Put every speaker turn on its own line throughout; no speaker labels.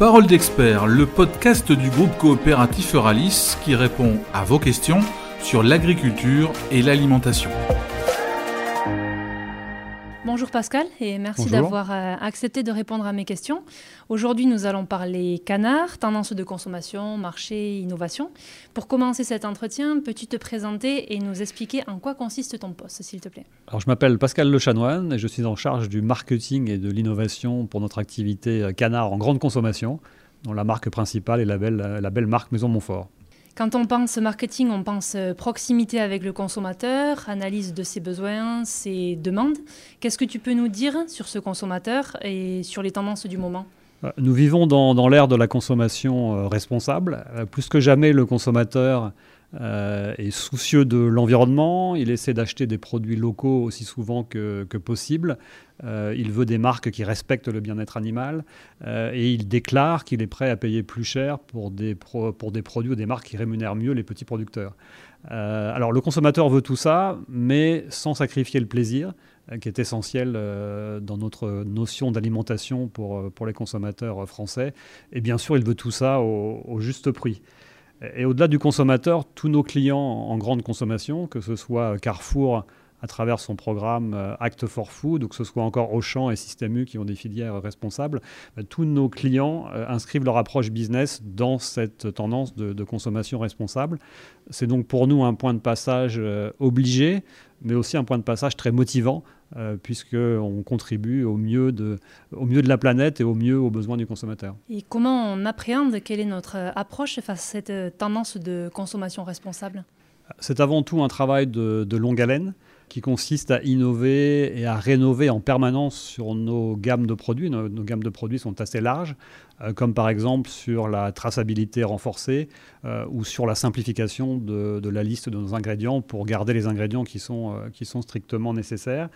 Parole d'expert, le podcast du groupe coopératif Euralis qui répond à vos questions sur l'agriculture et l'alimentation.
Bonjour Pascal et merci d'avoir euh, accepté de répondre à mes questions. Aujourd'hui, nous allons parler canard, tendance de consommation, marché, innovation. Pour commencer cet entretien, peux-tu te présenter et nous expliquer en quoi consiste ton poste, s'il te plaît?
Alors, je m'appelle Pascal Lechanoine et je suis en charge du marketing et de l'innovation pour notre activité euh, canard en grande consommation, dont la marque principale est la belle, la belle marque Maison Montfort.
Quand on pense marketing, on pense euh, proximité avec le consommateur, analyse de ses besoins, ses demandes. Qu'est-ce que tu peux nous dire sur ce consommateur et sur les tendances du moment?
Euh, nous vivons dans, l'ère de la consommation euh, responsable. Plus que jamais, le consommateur est soucieux de l'environnement, il essaie d'acheter des produits locaux aussi souvent que possible. Euh, il veut des marques qui respectent le bien-être animal euh, et il déclare qu'il est prêt à payer plus cher pour des, produits ou des marques qui rémunèrent mieux les petits producteurs. Euh, alors le consommateur veut tout ça, mais sans sacrifier le plaisir, qui est essentiel dans notre notion d'alimentation pour, les consommateurs français. Et bien sûr, il veut tout ça au juste prix. Et au-delà du consommateur, tous nos clients en grande consommation, que ce soit Carrefour, à travers son programme euh, Act for Food, ou que ce soit encore Auchan et Système U qui ont des filières responsables, euh, tous nos clients euh, inscrivent leur approche business dans cette tendance de, consommation responsable. C'est donc pour nous un point de passage obligé, mais aussi un point de passage très motivant, puisqu'on contribue au mieux, de, au mieux de la planète et au mieux aux besoins du consommateur.
Et comment on appréhende quelle est notre approche face à cette tendance de consommation responsable?
C'est avant tout un travail de, de longue haleine qui consiste à innover et à rénover en permanence sur nos gammes de produits. Nos, gammes de produits sont assez larges, euh, comme par exemple sur la traçabilité renforcée euh, ou sur la simplification de, la liste de nos ingrédients pour garder les ingrédients qui sont, euh, strictement nécessaires.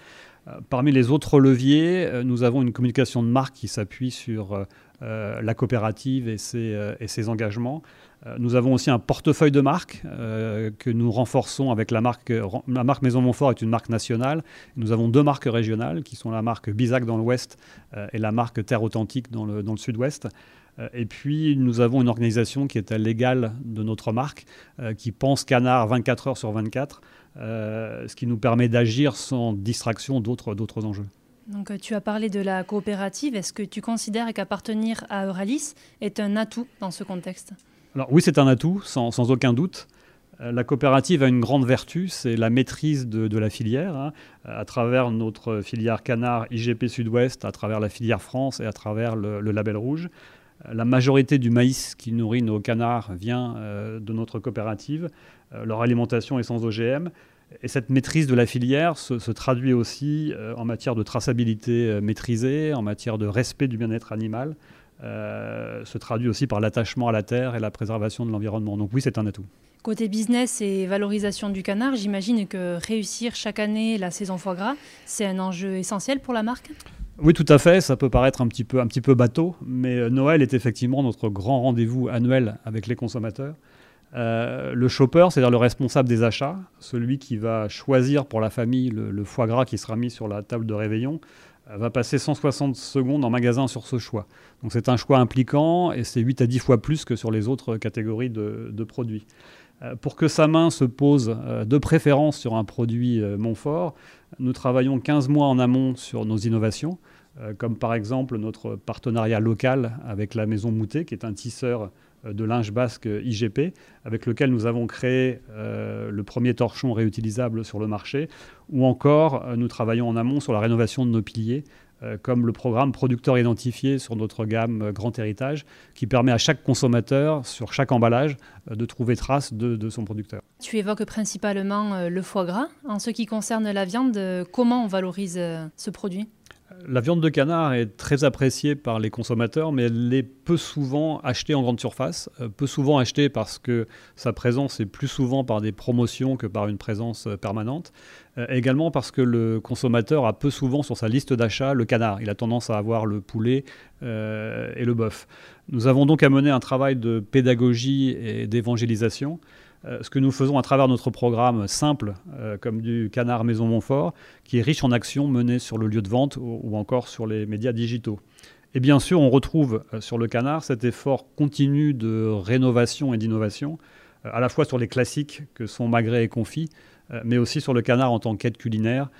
Parmi les autres leviers, nous avons une communication de marque qui s'appuie sur la coopérative et ses engagements. Euh, nous avons aussi un portefeuille de marques euh, que nous renforçons avec la marque. La marque Maison Montfort est une marque nationale. Nous avons deux marques régionales qui sont la marque Bizac dans l'ouest euh, et la marque Terre Authentique dans le, dans le sud-ouest. Et puis, nous avons une organisation qui est à l'égal de notre marque, qui pense canard 24 heures sur 24, ce qui nous permet d'agir sans distraction d'autres enjeux.
Donc, tu as parlé de la coopérative. Est-ce que tu considères qu'appartenir à Euralis est un atout dans ce contexte?
Alors oui, c'est un atout, sans, aucun doute. Euh, la coopérative a une grande vertu, c'est la maîtrise de, la filière, hein, à travers notre filière canard IGP Sud-Ouest, à travers la filière France et à travers le, label rouge. Euh, la majorité du maïs qui nourrit nos canards vient euh, de notre coopérative. leur alimentation est sans OGM. Et cette maîtrise de la filière se, traduit aussi en matière de traçabilité maîtrisée, en matière de respect du bien-être animal, se traduit aussi par l'attachement à la terre et la préservation de l'environnement. Donc oui, c'est un atout.
Côté business et valorisation du canard, j'imagine que réussir chaque année la saison foie gras, c'est un enjeu essentiel pour la marque?
Oui, tout à fait. Ça peut paraître un petit peu, un petit peu bateau, mais euh, Noël est effectivement notre grand rendez-vous annuel avec les consommateurs. Euh, le shopper, c'est-à-dire le responsable des achats, celui qui va choisir pour la famille le, foie gras qui sera mis sur la table de réveillon, va passer 160 secondes en magasin sur ce choix. Donc c'est un choix impliquant et c'est 8 à 10 fois plus que sur les autres catégories de, produits. Euh, pour que sa main se pose euh, de préférence sur un produit euh, Montfort, nous travaillons 15 mois en amont sur nos innovations, comme par exemple notre partenariat local avec la Maison Moutet, qui est un tisseur de linge basque IGP, avec lequel nous avons créé euh, le premier torchon réutilisable sur le marché, ou encore euh, nous travaillons en amont sur la rénovation de nos piliers, euh, comme le programme producteur identifié sur notre gamme Grand Héritage, qui permet à chaque consommateur, sur chaque emballage, de trouver trace de, son producteur.
Tu évoques principalement le foie gras. En ce qui concerne la viande, comment on valorise ce produit?
La viande de canard est très appréciée par les consommateurs, mais elle est peu souvent achetée en grande surface, euh, peu souvent achetée parce que sa présence est plus souvent par des promotions que par une présence euh, permanente, euh, également parce que le consommateur a peu souvent sur sa liste d'achat le canard. Il a tendance à avoir le poulet et le bœuf. Nous avons donc à mener un travail de pédagogie et d'évangélisation euh, ce que nous faisons à travers notre programme simple, euh, comme du Canard Maison Montfort, qui est riche en actions menées sur le lieu de vente ou, encore sur les médias digitaux. Et bien sûr, on retrouve sur le canard cet effort continu de rénovation et d'innovation, à la fois sur les classiques que sont magret et confit, mais aussi sur le canard en tant qu'aide culinaire,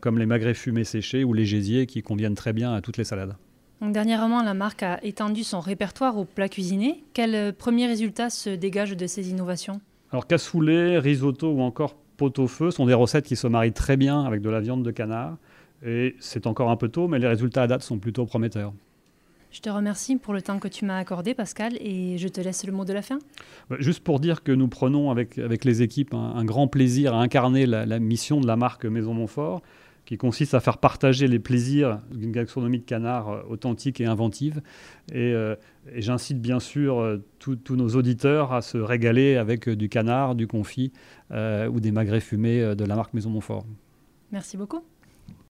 comme les magrets fumés séchés ou les gésiers qui conviennent très bien à toutes les salades.
dernièrement, la marque a étendu son répertoire aux plats cuisinés. Quels premiers résultats se dégagent de ces innovations?
Alors cassoulet, risotto ou encore pot-au-feu sont des recettes qui se marient très bien avec de la viande de canard. Et c'est encore un peu tôt, mais les résultats à date sont plutôt prometteurs.
Je te remercie pour le temps que tu m'as accordé, Pascal, et je te laisse le mot de la fin.
Bah, juste pour dire que nous prenons avec, avec les équipes un, grand plaisir à incarner la, mission de la marque Maison Montfort, qui consiste à faire partager les plaisirs d'une gastronomie de canard euh, authentique et inventive. Et, euh, j'incite bien sûr euh, tous nos auditeurs à se régaler avec du canard, du confit ou des magrets fumés de la marque Maison Montfort.
Merci beaucoup.